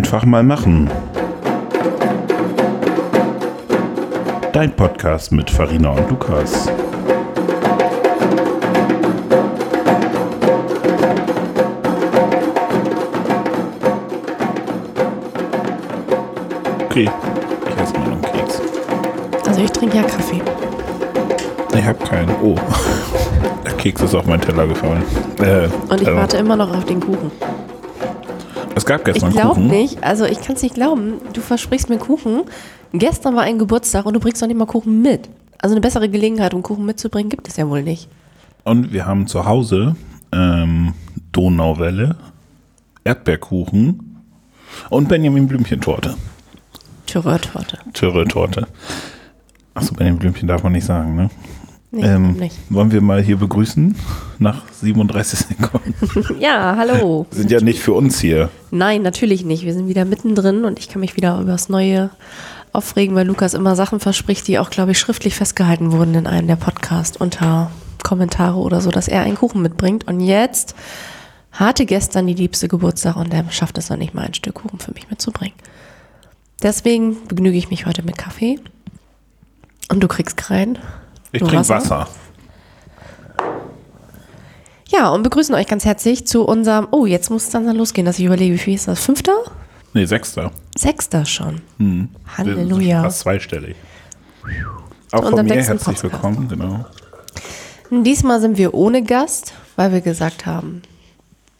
Einfach mal machen. Dein Podcast mit Farina und Lukas. Okay, ich esse mal noch einen Keks. Also ich trinke ja Kaffee. Ich habe keinen. Oh, der Keks ist auf meinen Teller gefallen. Äh, Und ich Teller. warte immer noch auf den Kuchen. Es gab Ich gestern glaube Kuchen. nicht, also ich kann es nicht glauben. Du versprichst mir Kuchen. Gestern war ein Geburtstag und du bringst noch nicht mal Kuchen mit. Also eine bessere Gelegenheit, um Kuchen mitzubringen, gibt es ja wohl nicht. Und wir haben zu Hause ähm, Donauwelle, Erdbeerkuchen und Benjamin Blümchen-Torte. Türröhrtorte. Türe-Torte. Achso, Benjamin Blümchen darf man nicht sagen, ne? Nee, ähm, nicht. Wollen wir mal hier begrüßen nach 37 Sekunden? Ja, hallo. Sind ja nicht für uns hier. Nein, natürlich nicht. Wir sind wieder mittendrin und ich kann mich wieder über das Neue aufregen, weil Lukas immer Sachen verspricht, die auch, glaube ich, schriftlich festgehalten wurden in einem der Podcasts unter Kommentare oder so, dass er einen Kuchen mitbringt. Und jetzt hatte gestern die liebste Geburtstag und er schafft es noch nicht mal, ein Stück Kuchen für mich mitzubringen. Deswegen begnüge ich mich heute mit Kaffee. Und du kriegst keinen. Ich trinke Wasser. Ja, und begrüßen euch ganz herzlich zu unserem, oh, jetzt muss es dann losgehen, dass ich überlege, wie viel ist das? Fünfter? Nee, Sechster. Sechster schon. Sind Halleluja. Fast zweistellig. Auch von mir herzlich Podcast. willkommen, genau. Diesmal sind wir ohne Gast, weil wir gesagt haben,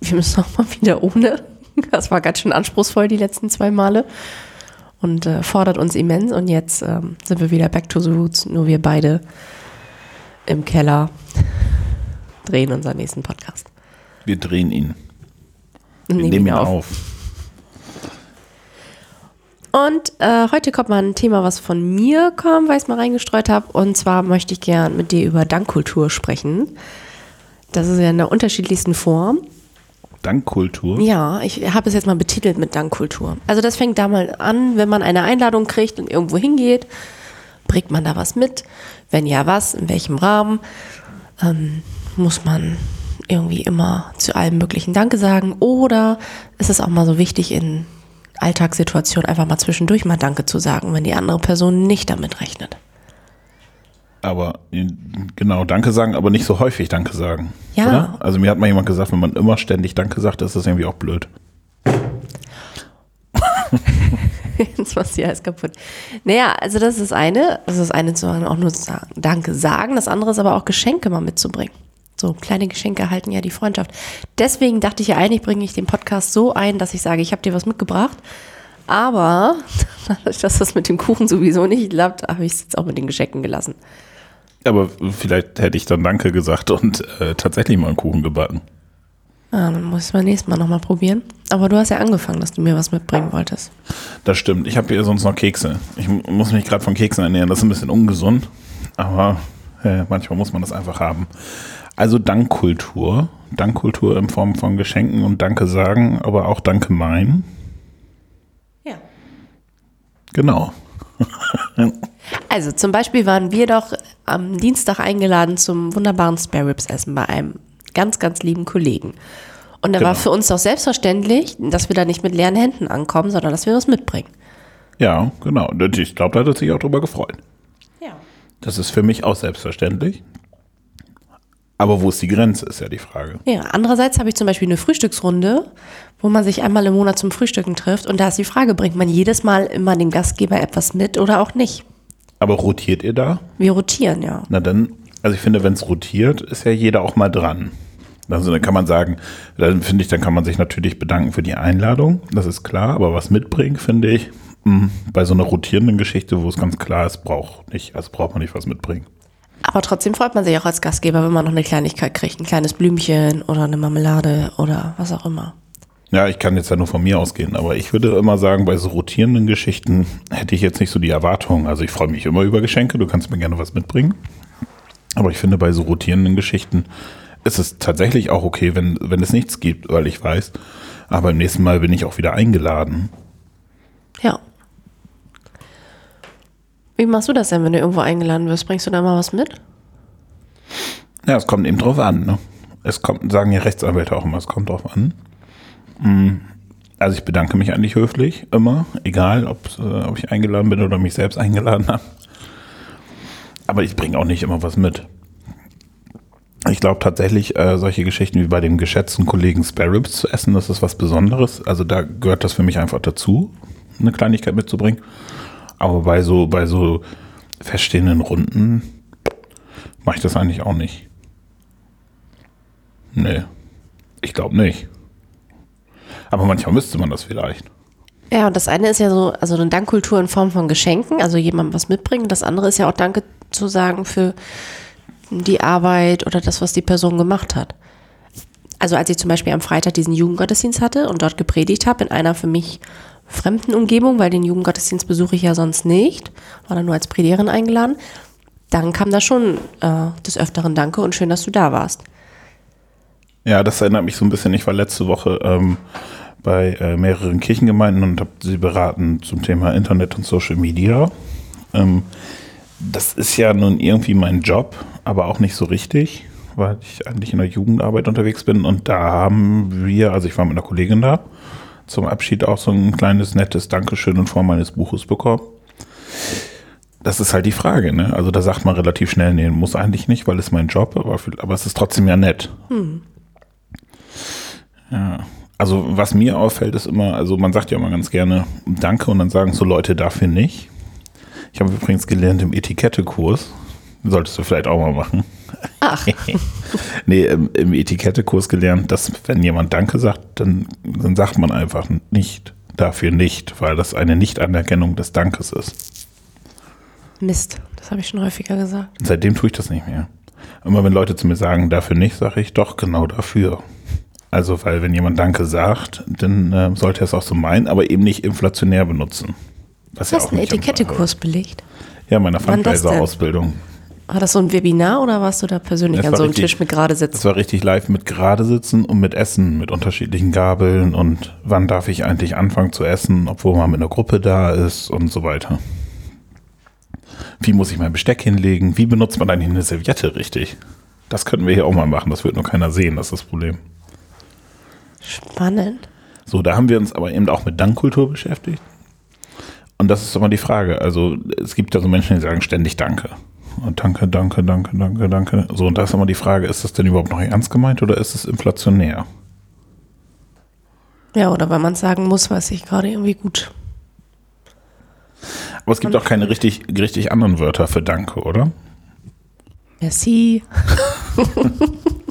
wir müssen auch mal wieder ohne. Das war ganz schön anspruchsvoll die letzten zwei Male und äh, fordert uns immens. Und jetzt ähm, sind wir wieder back to the roots, nur wir beide im Keller drehen unseren nächsten Podcast. Wir drehen ihn. Wir Nehmen nehmen ihn auf. auf. Und äh, heute kommt mal ein Thema, was von mir kam, weil ich es mal reingestreut habe. Und zwar möchte ich gern mit dir über Dankkultur sprechen. Das ist ja in der unterschiedlichsten Form. Dankkultur. Ja, ich habe es jetzt mal betitelt mit Dankkultur. Also das fängt da mal an, wenn man eine Einladung kriegt und irgendwo hingeht, bringt man da was mit? Wenn ja, was? In welchem Rahmen? Ähm, muss man irgendwie immer zu allem möglichen Danke sagen? Oder ist es auch mal so wichtig in Alltagssituationen einfach mal zwischendurch mal Danke zu sagen, wenn die andere Person nicht damit rechnet? Aber äh, genau, Danke sagen, aber nicht so häufig Danke sagen. Ja. Oder? Also mir hat mal jemand gesagt, wenn man immer ständig Danke sagt, ist das irgendwie auch blöd. Jetzt machst du alles kaputt. Naja, also das ist eine. Das ist eine zu auch nur zu sagen, Danke sagen. Das andere ist aber auch Geschenke mal mitzubringen. So, kleine Geschenke halten ja die Freundschaft. Deswegen dachte ich ja eigentlich, bringe ich den Podcast so ein, dass ich sage, ich habe dir was mitgebracht. Aber dadurch, dass das mit dem Kuchen sowieso nicht klappt, habe ich es jetzt auch mit den Geschenken gelassen. Aber vielleicht hätte ich dann Danke gesagt und äh, tatsächlich mal einen Kuchen gebacken. Ah, dann muss ich es beim nächsten Mal nochmal probieren. Aber du hast ja angefangen, dass du mir was mitbringen wolltest. Das stimmt. Ich habe hier sonst noch Kekse. Ich mu- muss mich gerade von Keksen ernähren. Das ist ein bisschen ungesund. Aber äh, manchmal muss man das einfach haben. Also Dankkultur. Dankkultur in Form von Geschenken und Danke sagen, aber auch Danke meinen. Ja. Genau. Also zum Beispiel waren wir doch am Dienstag eingeladen zum wunderbaren Spare Ribs Essen bei einem ganz, ganz lieben Kollegen. Und da Genau. war für uns doch selbstverständlich, dass wir da nicht mit leeren Händen ankommen, sondern dass wir was mitbringen. Ja, genau. Ich glaube, da hat er sich auch drüber gefreut. Ja. Das ist für mich auch selbstverständlich. Aber wo ist die Grenze, ist ja die Frage. Ja, andererseits habe ich zum Beispiel eine Frühstücksrunde, wo man sich einmal im Monat zum Frühstücken trifft. Und da ist die Frage, bringt man jedes Mal immer dem Gastgeber etwas mit oder auch nicht? Aber rotiert ihr da? Wir rotieren, ja. Na dann, also ich finde, wenn es rotiert, ist ja jeder auch mal dran. Also dann kann man sagen, dann finde ich, dann kann man sich natürlich bedanken für die Einladung, das ist klar, aber was mitbringen, finde ich, mh, bei so einer rotierenden Geschichte, wo es ganz klar ist, braucht nicht, also braucht man nicht was mitbringen. Aber trotzdem freut man sich auch als Gastgeber, wenn man noch eine Kleinigkeit kriegt. Ein kleines Blümchen oder eine Marmelade oder was auch immer. Ja, ich kann jetzt ja nur von mir ausgehen, aber ich würde immer sagen, bei so rotierenden Geschichten hätte ich jetzt nicht so die Erwartung. Also ich freue mich immer über Geschenke, du kannst mir gerne was mitbringen. Aber ich finde, bei so rotierenden Geschichten ist es tatsächlich auch okay, wenn, wenn es nichts gibt, weil ich weiß, aber beim nächsten Mal bin ich auch wieder eingeladen. Ja. Wie machst du das denn, wenn du irgendwo eingeladen wirst? Bringst du da mal was mit? Ja, es kommt eben drauf an. Ne? Es kommt, sagen ja Rechtsanwälte auch immer, es kommt drauf an. Mm, Also ich bedanke mich eigentlich höflich, immer, egal ob, äh, ob ich eingeladen bin oder mich selbst eingeladen habe. Aber ich bringe auch nicht immer was mit. Ich glaube tatsächlich, äh, solche Geschichten wie bei dem geschätzten Kollegen Spare Ribs zu essen, das ist was Besonderes. Also da gehört das für mich einfach dazu, eine Kleinigkeit mitzubringen. Aber bei so, bei so feststehenden Runden mache ich das eigentlich auch nicht. Nee. Ich glaube nicht. Aber manchmal müsste man das vielleicht. Ja, und das eine ist ja so, also eine Dankkultur in Form von Geschenken, also jemandem was mitbringen. Das andere ist ja auch Danke zu sagen für die Arbeit oder das, was die Person gemacht hat. Also als ich zum Beispiel am Freitag diesen Jugendgottesdienst hatte und dort gepredigt habe, in einer für mich fremden Umgebung, weil den Jugendgottesdienst besuche ich ja sonst nicht, war dann nur als Predigerin eingeladen, dann kam da schon äh, des Öfteren Danke und schön, dass du da warst. Ja, das erinnert mich so ein bisschen. Ich war letzte Woche ähm, bei äh, mehreren Kirchengemeinden und habe sie beraten zum Thema Internet und Social Media. Ähm, das ist ja nun irgendwie mein Job, aber auch nicht so richtig, weil ich eigentlich in der Jugendarbeit unterwegs bin. Und da haben wir, also ich war mit einer Kollegin da, zum Abschied auch so ein kleines nettes Dankeschön in Form meines Buches bekommen. Das ist halt die Frage, ne? Also da sagt man relativ schnell, nee, muss eigentlich nicht, weil es mein Job, aber, aber es ist trotzdem ja nett. Hm. Ja. Also was mir auffällt, ist immer, also man sagt ja immer ganz gerne Danke und dann sagen so Leute dafür nicht. Ich habe übrigens gelernt im Etikettekurs, solltest du vielleicht auch mal machen. Ach. nee, im, im Etikettekurs gelernt, dass wenn jemand Danke sagt, dann, dann sagt man einfach nicht dafür nicht, weil das eine Nichtanerkennung des Dankes ist. Mist, das habe ich schon häufiger gesagt. Seitdem tue ich das nicht mehr. Immer wenn Leute zu mir sagen, dafür nicht, sage ich doch genau dafür. Also, weil wenn jemand Danke sagt, dann äh, sollte er es auch so meinen, aber eben nicht inflationär benutzen. Was du hast ja einen Etikettekurs belegt? Ja, meine Fundraiser-Ausbildung. War das so ein Webinar oder warst du da persönlich an so einem Tisch mit gerade sitzen? Das war richtig live mit gerade sitzen und mit Essen, mit unterschiedlichen Gabeln und wann darf ich eigentlich anfangen zu essen, obwohl man mit einer Gruppe da ist und so weiter. Wie muss ich mein Besteck hinlegen? Wie benutzt man eigentlich eine Serviette richtig? Das könnten wir hier auch mal machen, das wird nur keiner sehen, das ist das Problem. Spannend. So, da haben wir uns aber eben auch mit Dankkultur beschäftigt. Und das ist immer die Frage. Also, es gibt ja so Menschen, die sagen ständig Danke. Und danke, danke, danke, danke, danke. So, und da ist immer die Frage, ist das denn überhaupt noch ernst gemeint oder ist es inflationär? Ja, oder weil man sagen muss, weiß ich gerade irgendwie gut. Aber es gibt auch keine richtig, richtig anderen Wörter für Danke, oder? Merci.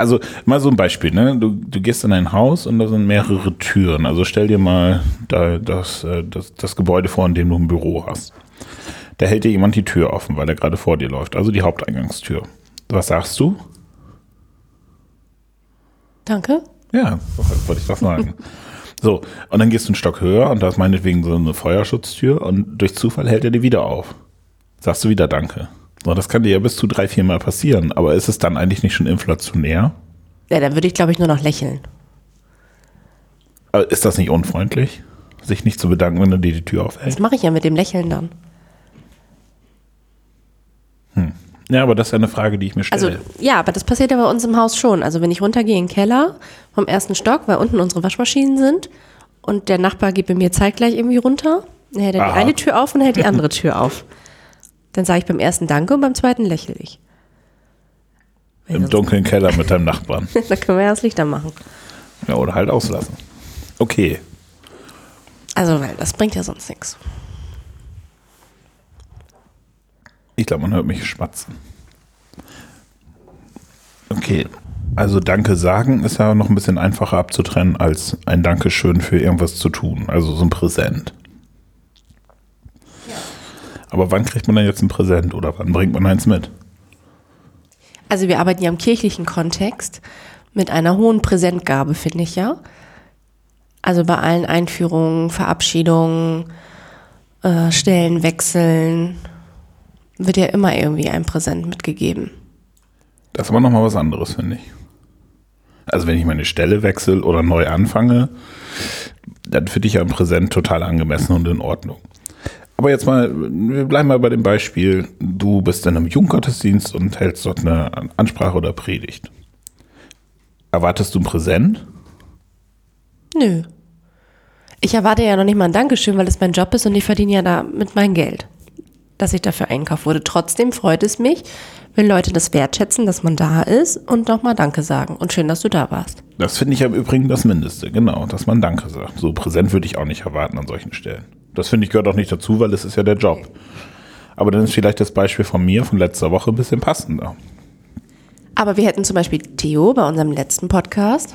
Also mal so ein Beispiel, ne? Du, du gehst in ein Haus und da sind mehrere Türen. Also stell dir mal da, das, äh, das, das Gebäude vor, in dem du ein Büro hast. Da hält dir jemand die Tür offen, weil er gerade vor dir läuft. Also die Haupteingangstür. Was sagst du? Danke. Ja, wollte ich das sagen. so, und dann gehst du einen Stock höher und da ist meinetwegen so eine Feuerschutztür und durch Zufall hält er die wieder auf. Sagst du wieder Danke. So, das kann dir ja bis zu drei, vier Mal passieren. Aber ist es dann eigentlich nicht schon inflationär? Ja, dann würde ich, glaube ich, nur noch lächeln. Aber ist das nicht unfreundlich, sich nicht zu bedanken, wenn du dir die Tür aufhältst? Das mache ich ja mit dem Lächeln dann. Hm. Ja, aber das ist eine Frage, die ich mir stelle. Also, ja, aber das passiert ja bei uns im Haus schon. Also, wenn ich runtergehe in den Keller vom ersten Stock, weil unten unsere Waschmaschinen sind und der Nachbar geht bei mir zeitgleich irgendwie runter, dann hält er die eine Tür auf und hält die andere Tür auf. Dann sage ich beim ersten Danke und beim zweiten lächle ich. Im dunklen Keller mit deinem Nachbarn. da können wir ja das Licht anmachen. Ja, oder halt auslassen. Okay. Also, weil das bringt ja sonst nichts. Ich glaube, man hört mich schmatzen. Okay. Also Danke sagen ist ja noch ein bisschen einfacher abzutrennen als ein Dankeschön für irgendwas zu tun. Also so ein Präsent. Aber wann kriegt man denn jetzt ein Präsent oder wann bringt man eins mit? Also wir arbeiten ja im kirchlichen Kontext mit einer hohen Präsentgabe, finde ich ja. Also bei allen Einführungen, Verabschiedungen, äh, Stellenwechseln wird ja immer irgendwie ein Präsent mitgegeben. Das ist aber nochmal was anderes, finde ich. Also wenn ich meine Stelle wechsle oder neu anfange, dann finde ich ja ein Präsent total angemessen und in Ordnung. Aber jetzt mal, wir bleiben mal bei dem Beispiel, du bist in einem Jugendgottesdienst und hältst dort eine Ansprache oder Predigt. Erwartest du ein Präsent? Nö. Ich erwarte ja noch nicht mal ein Dankeschön, weil es mein Job ist und ich verdiene ja damit mein Geld, dass ich dafür einkauft wurde. Trotzdem freut es mich, wenn Leute das wertschätzen, dass man da ist und nochmal Danke sagen. Und schön, dass du da warst. Das finde ich im Übrigen das Mindeste, genau, dass man Danke sagt. So präsent würde ich auch nicht erwarten an solchen Stellen. Das finde ich gehört auch nicht dazu, weil es ist ja der Job. Aber dann ist vielleicht das Beispiel von mir von letzter Woche ein bisschen passender. Aber wir hätten zum Beispiel Theo bei unserem letzten Podcast.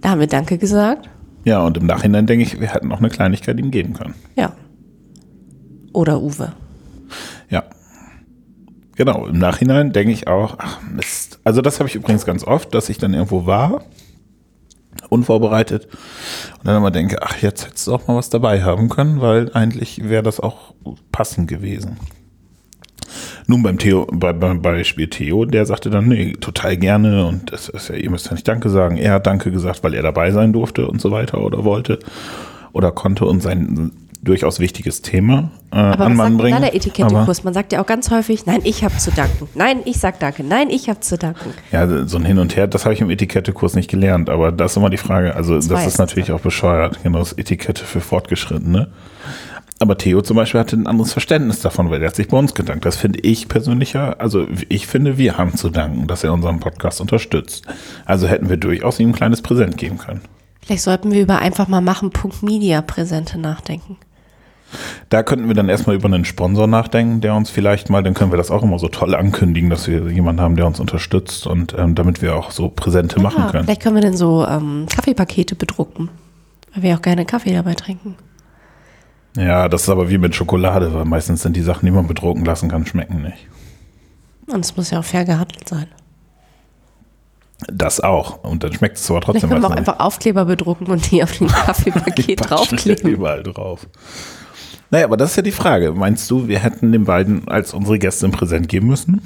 Da haben wir Danke gesagt. Ja, und im Nachhinein denke ich, wir hätten auch eine Kleinigkeit ihm geben können. Ja. Oder Uwe. Ja. Genau, im Nachhinein denke ich auch, ach Mist. Also das habe ich übrigens ganz oft, dass ich dann irgendwo war, unvorbereitet, und dann immer denke, ach, jetzt hättest du auch mal was dabei haben können, weil eigentlich wäre das auch passend gewesen. Nun beim Theo, bei, beim Beispiel Theo, der sagte dann, nee, total gerne und das ist ja, ihr müsst ja nicht Danke sagen. Er hat Danke gesagt, weil er dabei sein durfte und so weiter oder wollte oder konnte und sein durchaus wichtiges Thema äh, Aber an Mann bringen. da der Aber- Etikettekurs? Man sagt ja auch ganz häufig, nein, ich habe zu danken. Nein, ich sag danke. Nein, ich habe zu danken. Ja, so ein Hin und Her, das habe ich im Etikettekurs nicht gelernt, aber das ist immer die Frage. Also, das, weiß ist natürlich auch bescheuert, genau das Etikette für Fortgeschrittene. Aber Theo zum Beispiel hatte ein anderes Verständnis davon, weil er hat sich bei uns gedankt. Das finde ich persönlich ja, also ich finde, wir haben zu danken, dass er unseren Podcast unterstützt. Also hätten wir durchaus ihm ein kleines Präsent geben können. Vielleicht sollten wir über einfach mal machen.media Präsente nachdenken. Da könnten wir dann erstmal über einen Sponsor nachdenken, der uns vielleicht mal, dann können wir das auch immer so toll ankündigen, dass wir jemanden haben, der uns unterstützt und ähm, damit wir auch so Präsente machen Ja, können. vielleicht können wir dann so ähm, Kaffeepakete bedrucken. Weil wir auch gerne Kaffee dabei trinken. Ja, das ist aber wie mit Schokolade, weil meistens sind die Sachen, die man bedrucken lassen kann, schmecken nicht. Und es muss ja auch fair gehandelt sein. Das auch. Und dann schmeckt es aber Vielleicht trotzdem können wir auch meistens einfach Aufkleber bedrucken und die auf den. Kaffeepaket draufkleben. überall drauf. Naja, aber das ist ja die Frage. Meinst du, wir hätten den beiden als unsere Gäste ein Präsent geben müssen?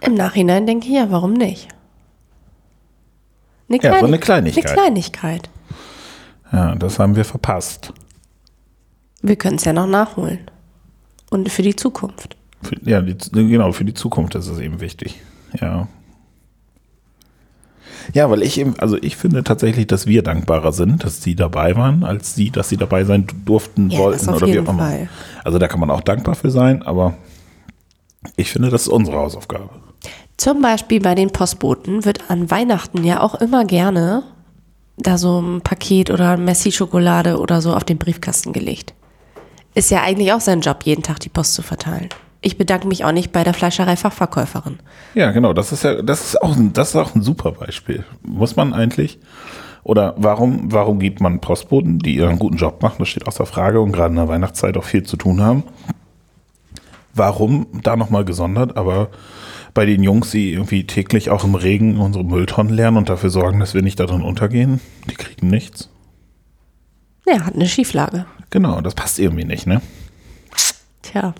Im Nachhinein denke ich ja, warum nicht? Eine, Ja, so eine Kleinig- Kleinigkeit. Eine Kleinigkeit. Ja, das haben wir verpasst. Wir können es ja noch nachholen. Und für die Zukunft. Für, ja, die, genau, für die Zukunft ist es eben wichtig. Ja. Ja, weil ich eben, also ich finde tatsächlich, dass wir dankbarer sind, dass sie dabei waren, als sie, dass sie dabei sein durften, Ja, wollten oder wie jeden auch immer. Fall. Also da kann man auch dankbar für sein, aber ich finde, das ist unsere Hausaufgabe. Zum Beispiel bei den Postboten wird an Weihnachten ja auch immer gerne da so ein Paket oder Messi-Schokolade oder so auf den Briefkasten gelegt. Ist ja eigentlich auch sein Job, jeden Tag die Post zu verteilen. Ich bedanke mich auch nicht bei der Fleischerei-Fachverkäuferin. Ja, genau, das ist ja, das ist auch ein, das ist auch ein super Beispiel. Muss man eigentlich, oder warum, warum gibt man Postboten, die ihren guten Job machen, das steht außer Frage und gerade in der Weihnachtszeit auch viel zu tun haben. Warum da nochmal gesondert, aber bei den Jungs, die irgendwie täglich auch im Regen unsere Mülltonnen leeren und dafür sorgen, dass wir nicht darin untergehen, die kriegen nichts. Ja, hat eine Schieflage. Genau, das passt irgendwie nicht, ne? Tja.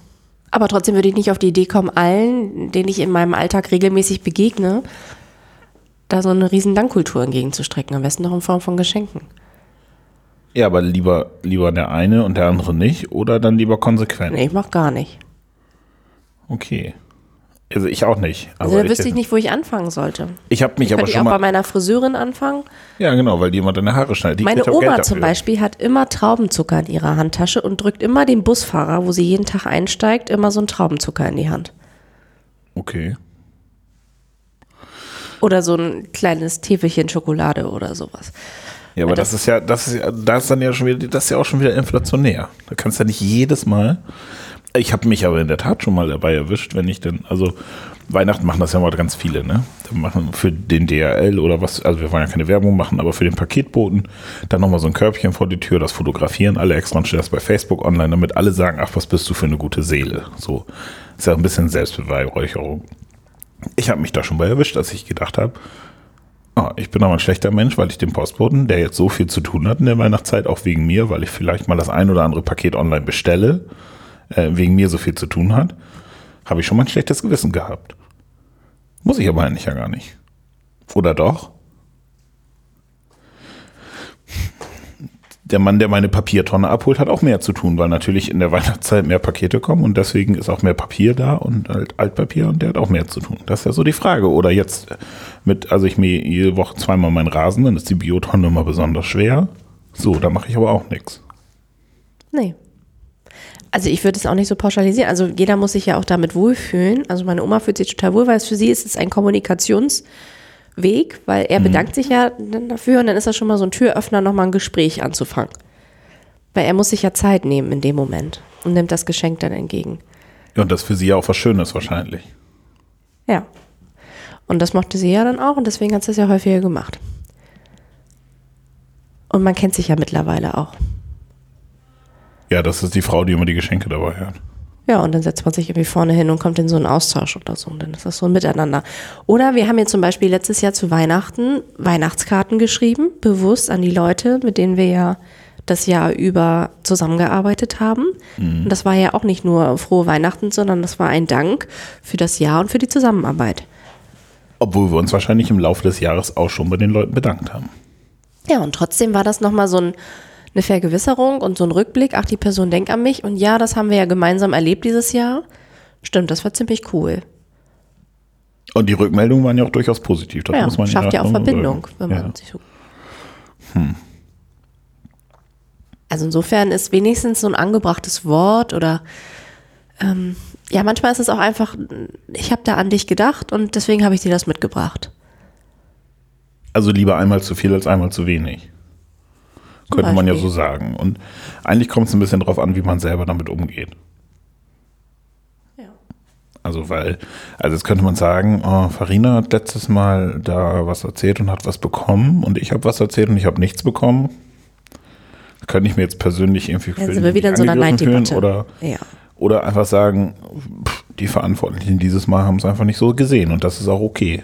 Aber trotzdem würde ich nicht auf die Idee kommen, allen, denen ich in meinem Alltag regelmäßig begegne, da so eine riesen Dankkultur entgegenzustrecken. Am besten noch in Form von Geschenken. Ja, aber lieber, lieber der eine und der andere nicht oder dann lieber konsequent. Nee, ich mach gar nicht. Okay. Also ich auch nicht. Also Aber da wüsste ich nicht, wo ich anfangen sollte. Ich habe mich aber ich schon auch bei mal. meiner Friseurin anfangen? Ja, genau, weil jemand deine Haare schneidet. Die Meine Oma zum. Beispiel hat immer Traubenzucker in ihrer Handtasche und drückt immer dem Busfahrer, wo sie jeden Tag einsteigt, immer so einen Traubenzucker in die Hand. Okay. Oder so ein kleines Täfelchen Schokolade oder sowas. Ja, aber das, ist ja, das ist ja, das ist dann ja schon wieder, das ist ja auch schon wieder inflationär. Da kannst du ja nicht jedes Mal. Ich habe mich aber in der Tat schon mal dabei erwischt, wenn ich denn, also Weihnachten machen das ja mal ganz viele, ne? Dann machen für den DRL oder was, also wir wollen ja keine Werbung machen, aber für den Paketboten dann nochmal so ein Körbchen vor die Tür, das fotografieren alle extra und stellen das bei Facebook online, damit alle sagen, ach, was bist du für eine gute Seele. So, ist ja ein bisschen Selbstbeweihräucherung. Ich habe mich da schon bei erwischt, dass ich gedacht habe, Ah, ich bin aber ein schlechter Mensch, weil ich den Postboten, der jetzt so viel zu tun hat in der Weihnachtszeit, auch wegen mir, weil ich vielleicht mal das ein oder andere Paket online bestelle, äh, wegen mir so viel zu tun hat, habe ich schon mal ein schlechtes Gewissen gehabt. Muss ich aber eigentlich ja gar nicht. Oder doch? der Mann, der meine Papiertonne abholt, hat auch mehr zu tun, weil natürlich in der Weihnachtszeit mehr Pakete kommen und deswegen ist auch mehr Papier da und halt Altpapier und der hat auch mehr zu tun. Das ist ja so die Frage. Oder jetzt mit, also ich mähe jede Woche zweimal meinen Rasen, dann ist die Biotonne immer besonders schwer. So, da mache ich aber auch nichts. Nee. Also ich würde es auch nicht so pauschalisieren. Also jeder muss sich ja auch damit wohlfühlen. Also meine Oma fühlt sich total wohl, weil es für sie ist es ein Kommunikationsweg, weil er mhm. bedankt sich ja dann dafür und dann ist das schon mal so ein Türöffner, nochmal ein Gespräch anzufangen. Weil er muss sich ja Zeit nehmen in dem Moment und nimmt das Geschenk dann entgegen. Ja, und das für sie ja auch was Schönes wahrscheinlich. Ja. Und das mochte sie ja dann auch und deswegen hat sie es ja häufiger gemacht. Und man kennt sich ja mittlerweile auch. Ja, das ist die Frau, die immer die Geschenke dabei hat. Ja, und dann setzt man sich irgendwie vorne hin und kommt in so einen Austausch oder so. Und dann ist das so ein Miteinander. Oder wir haben jetzt zum Beispiel letztes Jahr zu Weihnachten Weihnachtskarten geschrieben, bewusst an die Leute, mit denen wir ja das Jahr über zusammengearbeitet haben. Mhm. Und das war ja auch nicht nur frohe Weihnachten, sondern das war ein Dank für das Jahr und für die Zusammenarbeit. Obwohl wir uns wahrscheinlich im Laufe des Jahres auch schon bei den Leuten bedankt haben. Ja, und trotzdem war das nochmal so ein eine Vergewisserung und so ein Rückblick, ach, die Person denkt an mich und ja, das haben wir ja gemeinsam erlebt dieses Jahr. Stimmt, das war ziemlich cool. Und die Rückmeldungen waren ja auch durchaus positiv. Das ja, muss man schafft ja auch Verbindung, wenn man ja. sich so. Hm. Also insofern ist wenigstens so ein angebrachtes Wort oder ähm, ja, manchmal ist es auch einfach, ich habe da an dich gedacht und deswegen habe ich dir das mitgebracht. Also lieber einmal zu viel als einmal zu wenig. Könnte man ja so sagen. Und eigentlich kommt es ein bisschen darauf an, wie man selber damit umgeht. Ja. Also, weil, also jetzt könnte man sagen, oh, Farina hat letztes Mal da was erzählt und hat was bekommen und ich habe was erzählt und ich habe nichts bekommen. könnte ich mir jetzt persönlich irgendwie Dann sind wir wieder in so einer Neiddebatte. Oder, ja. oder einfach sagen, pff, die Verantwortlichen dieses Mal haben es einfach nicht so gesehen und das ist auch okay.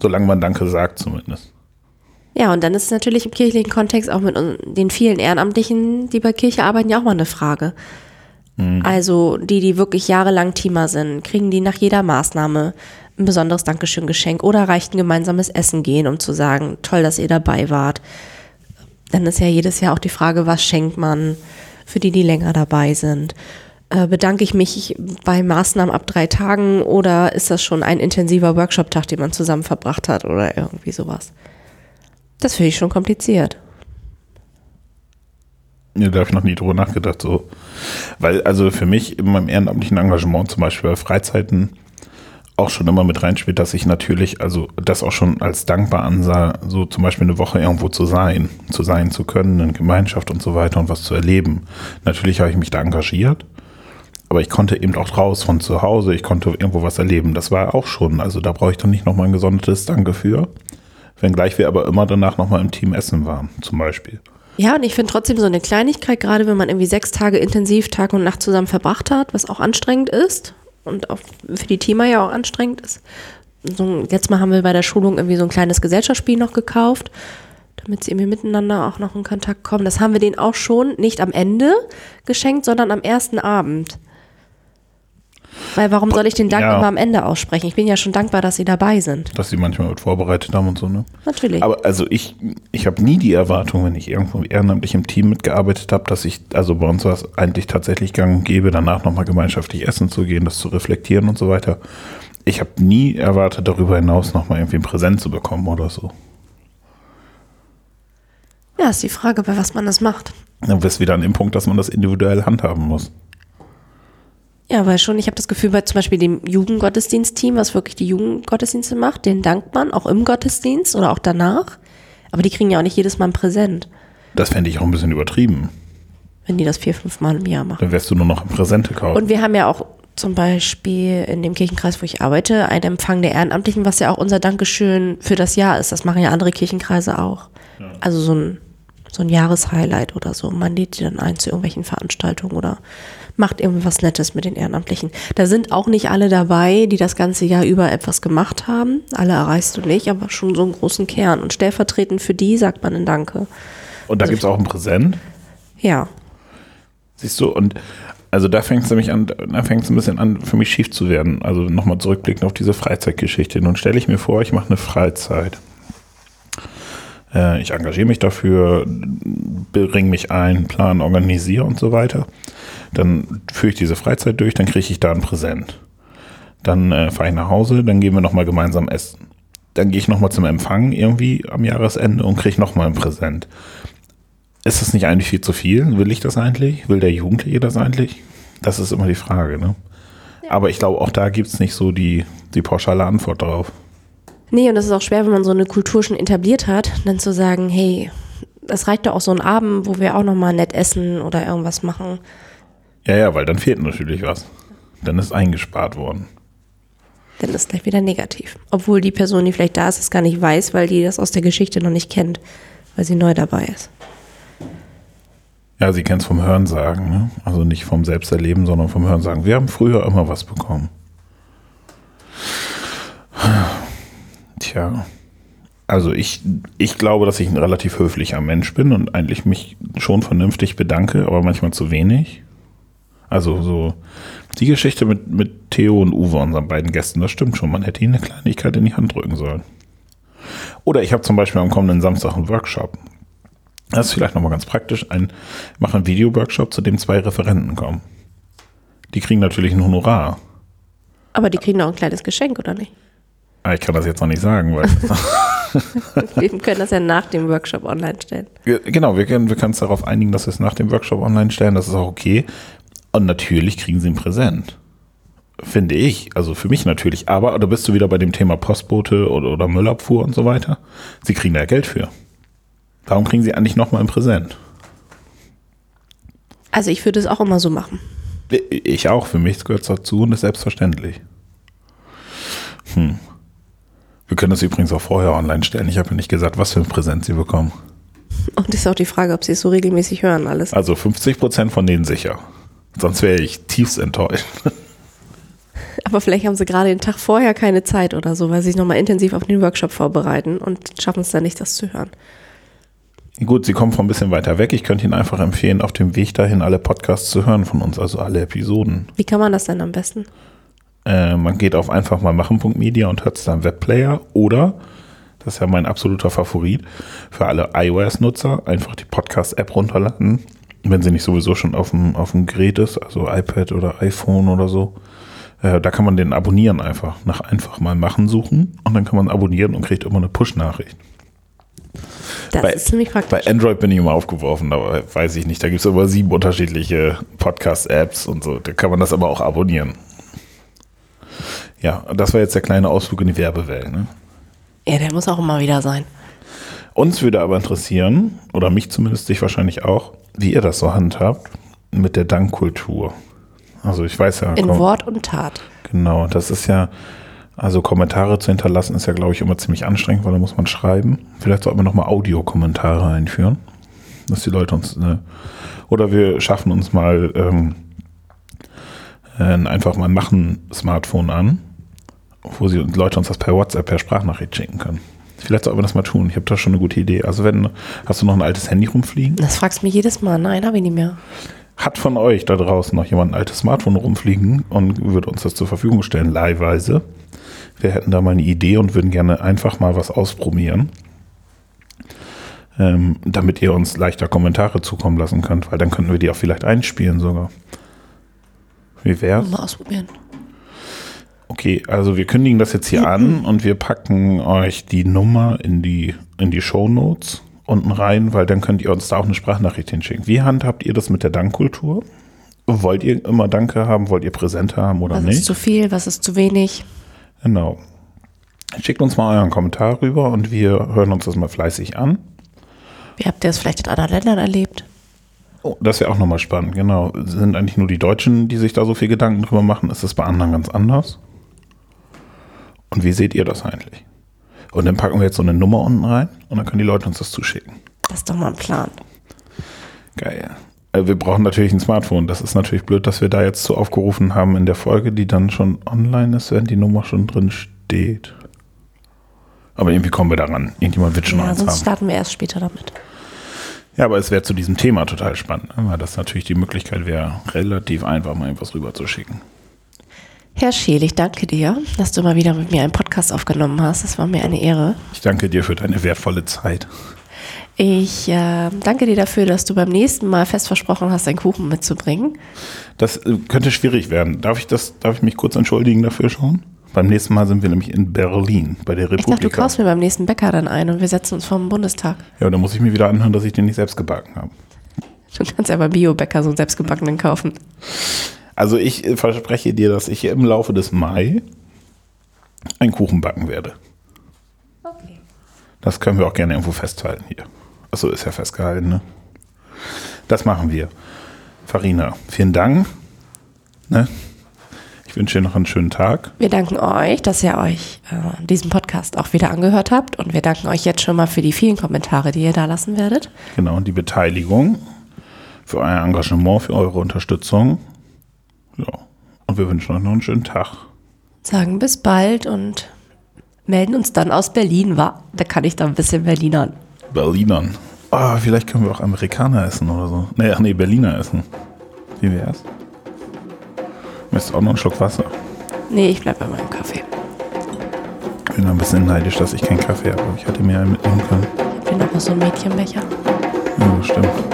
Solange man Danke sagt zumindest. Ja, und dann ist es natürlich im kirchlichen Kontext auch mit den vielen Ehrenamtlichen, die bei Kirche arbeiten, ja auch mal eine Frage. Mhm. Also die, die wirklich jahrelang Teamer sind, kriegen die nach jeder Maßnahme ein besonderes Dankeschön-Geschenk oder reicht ein gemeinsames Essen gehen, um zu sagen, toll, dass ihr dabei wart. Dann ist ja jedes Jahr auch die Frage, was schenkt man für die, die länger dabei sind. Äh, bedanke ich mich bei Maßnahmen ab drei Tagen oder ist das schon ein intensiver Workshop-Tag, den man zusammen verbracht hat oder irgendwie sowas? Das finde ich schon kompliziert. Ja, da habe ich noch nie drüber nachgedacht. So. Weil, also für mich in meinem ehrenamtlichen Engagement, zum Beispiel bei Freizeiten, auch schon immer mit reinspielt, dass ich natürlich, also das auch schon als dankbar ansah, so zum Beispiel eine Woche irgendwo zu sein, zu sein zu können, in Gemeinschaft und so weiter und was zu erleben. Natürlich habe ich mich da engagiert, aber ich konnte eben auch raus von zu Hause, ich konnte irgendwo was erleben. Das war auch schon, also da brauche ich dann nicht nochmal ein gesondertes Danke für wenngleich wir aber immer danach nochmal im Team essen waren, zum Beispiel. Ja, und ich finde trotzdem so eine Kleinigkeit, gerade wenn man irgendwie sechs Tage intensiv Tag und Nacht zusammen verbracht hat, was auch anstrengend ist und auch für die Teamer ja auch anstrengend ist. So, jetzt mal haben wir bei der Schulung irgendwie so ein kleines Gesellschaftsspiel noch gekauft, damit sie irgendwie miteinander auch noch in Kontakt kommen. Das haben wir denen auch schon nicht am Ende geschenkt, sondern am ersten Abend. Weil warum soll ich den Dank ja. immer am Ende aussprechen? Ich bin ja schon dankbar, dass Sie dabei sind. Dass Sie manchmal mit vorbereitet haben und so, ne? Natürlich. Aber also ich, ich habe nie die Erwartung, wenn ich irgendwo ehrenamtlich im Team mitgearbeitet habe, dass ich, also bei uns war es eigentlich tatsächlich gang und gäbe, danach nochmal gemeinschaftlich essen zu gehen, das zu reflektieren und so weiter. Ich habe nie erwartet, darüber hinaus nochmal irgendwie ein Präsent zu bekommen oder so. Ja, ist die Frage, bei was man das macht. Dann bist wieder an dem Punkt, dass man das individuell handhaben muss. Ja, weil schon, ich habe das Gefühl, bei zum Beispiel dem Jugendgottesdienstteam, was wirklich die Jugendgottesdienste macht, den dankt man auch im Gottesdienst oder auch danach. Aber die kriegen ja auch nicht jedes Mal ein Präsent. Das fände ich auch ein bisschen übertrieben. Wenn die das vier, fünf Mal im Jahr machen. Dann wärst du nur noch ein Präsente kaufen. Und wir haben ja auch zum Beispiel in dem Kirchenkreis, wo ich arbeite, einen Empfang der Ehrenamtlichen, was ja auch unser Dankeschön für das Jahr ist. Das machen ja andere Kirchenkreise auch. Ja. Also so ein, so ein Jahreshighlight oder so. Man lädt die dann ein zu irgendwelchen Veranstaltungen oder macht irgendwas Nettes mit den Ehrenamtlichen. Da sind auch nicht alle dabei, die das ganze Jahr über etwas gemacht haben. Alle erreichst du nicht, aber schon so einen großen Kern. Und stellvertretend für die sagt man ein Danke. Und da also, gibt es auch ein Präsent? Ja. Siehst du, und also da fängt es nämlich an, da fängt es ein bisschen an, für mich schief zu werden. Also nochmal zurückblicken auf diese Freizeitgeschichte. Nun stelle ich mir vor, ich mache eine Freizeit. Äh, ich engagiere mich dafür, bringe mich ein, plan, organisiere und so weiter. Dann führe ich diese Freizeit durch, dann kriege ich da ein Präsent. Dann äh, fahre ich nach Hause, dann gehen wir nochmal gemeinsam essen. Dann gehe ich nochmal zum Empfang irgendwie am Jahresende und kriege nochmal ein Präsent. Ist das nicht eigentlich viel zu viel? Will ich das eigentlich? Will der Jugendliche das eigentlich? Das ist immer die Frage, ne? Aber ich glaube, auch da gibt es nicht so die, die pauschale Antwort drauf. Nee, und das ist auch schwer, wenn man so eine Kultur schon etabliert hat, dann zu sagen, hey, es reicht doch auch so ein Abend, wo wir auch nochmal nett essen oder irgendwas machen. Ja, ja, weil dann fehlt natürlich was. Dann ist eingespart worden. Dann ist gleich wieder negativ. Obwohl die Person, die vielleicht da ist, es gar nicht weiß, weil die das aus der Geschichte noch nicht kennt, weil sie neu dabei ist. Ja, sie kennt es vom Hörensagen, ne? Also nicht vom Selbsterleben, sondern vom Hörensagen. Wir haben früher immer was bekommen. Tja. Also ich, ich glaube, dass ich ein relativ höflicher Mensch bin und eigentlich mich schon vernünftig bedanke, aber manchmal zu wenig. Also so die Geschichte mit, mit Theo und Uwe, unseren beiden Gästen, das stimmt schon. Man hätte ihnen eine Kleinigkeit in die Hand drücken sollen. Oder ich habe zum Beispiel am kommenden Samstag einen Workshop. Das ist vielleicht nochmal ganz praktisch. Ein, ich mache einen Video-Workshop, zu dem zwei Referenten kommen. Die kriegen natürlich ein Honorar. Aber die kriegen auch ein kleines Geschenk, oder nicht? Ah, Ich kann das jetzt noch nicht sagen, weil. Wir können das ja nach dem Workshop online stellen. Genau, wir können wir können uns darauf einigen, dass wir es nach dem Workshop online stellen. Das ist auch okay. Und natürlich kriegen sie ein Präsent. Finde ich. Also für mich natürlich. Aber da bist du wieder bei dem Thema Postbote oder, oder Müllabfuhr und so weiter. Sie kriegen da ja Geld für. Warum kriegen sie eigentlich nochmal ein Präsent? Also ich würde es auch immer so machen. Ich auch. Für mich gehört es dazu und ist selbstverständlich. Hm. Wir können das übrigens auch vorher online stellen. Ich habe ja nicht gesagt, was für ein Präsent sie bekommen. Und ist auch die Frage, ob sie es so regelmäßig hören, alles. Also 50 Prozent von denen sicher. Sonst wäre ich tiefst enttäuscht. Aber vielleicht haben sie gerade den Tag vorher keine Zeit oder so, weil sie sich nochmal intensiv auf den Workshop vorbereiten und schaffen es dann nicht, das zu hören. Gut, sie kommen von ein bisschen weiter weg. Ich könnte Ihnen einfach empfehlen, auf dem Weg dahin alle Podcasts zu hören von uns, also alle Episoden. Wie kann man das denn am besten? Äh, man geht auf einfach mal machen.media und hört es da im Webplayer oder, das ist ja mein absoluter Favorit, für alle iOS-Nutzer einfach die Podcast-App runterladen, wenn sie nicht sowieso schon auf dem, auf dem Gerät ist, also iPad oder iPhone oder so. Äh, da kann man den abonnieren einfach, nach einfach mal machen suchen und dann kann man abonnieren und kriegt immer eine Push-Nachricht. Das Bei- ist ziemlich praktisch. Bei Android bin ich immer aufgeworfen, aber weiß ich nicht. Da gibt es über sieben unterschiedliche Podcast-Apps und so. Da kann man das aber auch abonnieren. Ja, das war jetzt der kleine Ausflug in die Werbewelt. Ne? ja, der muss auch immer wieder sein. Uns würde aber interessieren, oder mich zumindest, dich wahrscheinlich auch, wie ihr das so handhabt mit der Dankkultur. Also ich weiß ja, In komm, Wort und Tat. genau, das ist ja, also Kommentare zu hinterlassen ist ja, glaube ich, immer ziemlich anstrengend, weil da muss man schreiben. Vielleicht sollten wir nochmal Audiokommentare einführen, dass die Leute uns, ne, oder wir schaffen uns mal ähm, äh, einfach mal machen Smartphone an, wo sie Leute uns das per WhatsApp, per Sprachnachricht schicken können. Vielleicht sollten wir das mal tun. Ich habe da schon eine gute Idee. Also wenn, hast du noch ein altes Handy rumfliegen? Das fragst du mich jedes Mal. Nein, habe ich nicht mehr. Hat von euch da draußen noch jemand ein altes Smartphone rumfliegen und würde uns das zur Verfügung stellen, leihweise? Wir hätten da mal eine Idee und würden gerne einfach mal was ausprobieren, ähm, damit ihr uns leichter Kommentare zukommen lassen könnt, weil dann könnten wir die auch vielleicht einspielen sogar. Wie wär's? Mal ausprobieren. Okay, also wir kündigen das jetzt hier an und wir packen euch die Nummer in die, in die Shownotes unten rein, weil dann könnt ihr uns da auch eine Sprachnachricht hinschicken. Wie handhabt ihr das mit der Dankkultur? Wollt ihr immer Danke haben? Wollt ihr Präsente haben oder Was ist nicht? zu viel, was ist zu wenig? Genau. Schickt uns mal euren Kommentar rüber und wir hören uns das mal fleißig an. Wie habt ihr es vielleicht in anderen Ländern erlebt? Oh, das wäre auch nochmal spannend, genau. Sind eigentlich nur die Deutschen, die sich da so viel Gedanken drüber machen? Ist das bei anderen ganz anders? Und wie seht ihr das eigentlich? Und dann packen wir jetzt so eine Nummer unten rein und dann können die Leute uns das zuschicken. Das ist doch mal ein Plan. Geil. Äh, Wir brauchen natürlich ein Smartphone. Das ist natürlich blöd, dass wir da jetzt so aufgerufen haben in der Folge, die dann schon online ist, wenn die Nummer schon drin steht. Aber irgendwie kommen wir daran. Irgendjemand wird schon Ja, eins sonst haben. starten wir erst später damit. Ja, aber es wäre zu diesem Thema total spannend, ne? weil das natürlich die Möglichkeit wäre, relativ einfach mal etwas rüberzuschicken. Herr Scheel, ich danke dir, dass du mal wieder mit mir einen Podcast aufgenommen hast. Es war mir eine Ehre. Ich danke dir für deine wertvolle Zeit. Ich äh, danke dir dafür, dass du beim nächsten Mal fest versprochen hast, einen Kuchen mitzubringen. Das äh, könnte schwierig werden. Darf ich, das, darf ich mich kurz entschuldigen dafür schon? Beim nächsten Mal sind wir nämlich in Berlin bei der Ich dachte, Republik. du kaufst mir beim nächsten Bäcker dann ein und wir setzen uns vor dem Bundestag. Ja, dann muss ich mir wieder anhören, dass ich den nicht selbst gebacken habe. Du kannst ja bei Bio-Bäcker so einen selbstgebackenen kaufen. Also ich äh, verspreche dir, dass ich im Laufe des Mai einen Kuchen backen werde. Okay. Das können wir auch gerne irgendwo festhalten hier. Achso, ist ja festgehalten, ne? Das machen wir. Farina, vielen Dank. Ne? Ich wünsche dir noch einen schönen Tag. Wir danken euch, dass ihr euch äh, diesen Podcast auch wieder angehört habt und wir danken euch jetzt schon mal für die vielen Kommentare, die ihr da lassen werdet. Genau, und die Beteiligung, für euer Engagement, für eure Unterstützung. Ja. Und wir wünschen euch noch einen schönen Tag. Sagen bis bald und melden uns dann aus Berlin, wa? Da kann ich da ein bisschen Berlinern. Berlinern. Ah, vielleicht können wir auch Amerikaner essen oder so. Nee, ach nee, Berliner essen. Wie wär's? Möchtest du auch noch einen Schluck Wasser? Nee, ich bleib bei meinem Kaffee. Ich bin ein bisschen neidisch, dass ich keinen Kaffee habe. Ich hätte mir einen mitnehmen können. Ich bin noch mal so ein Mädchenbecher. Ja, stimmt.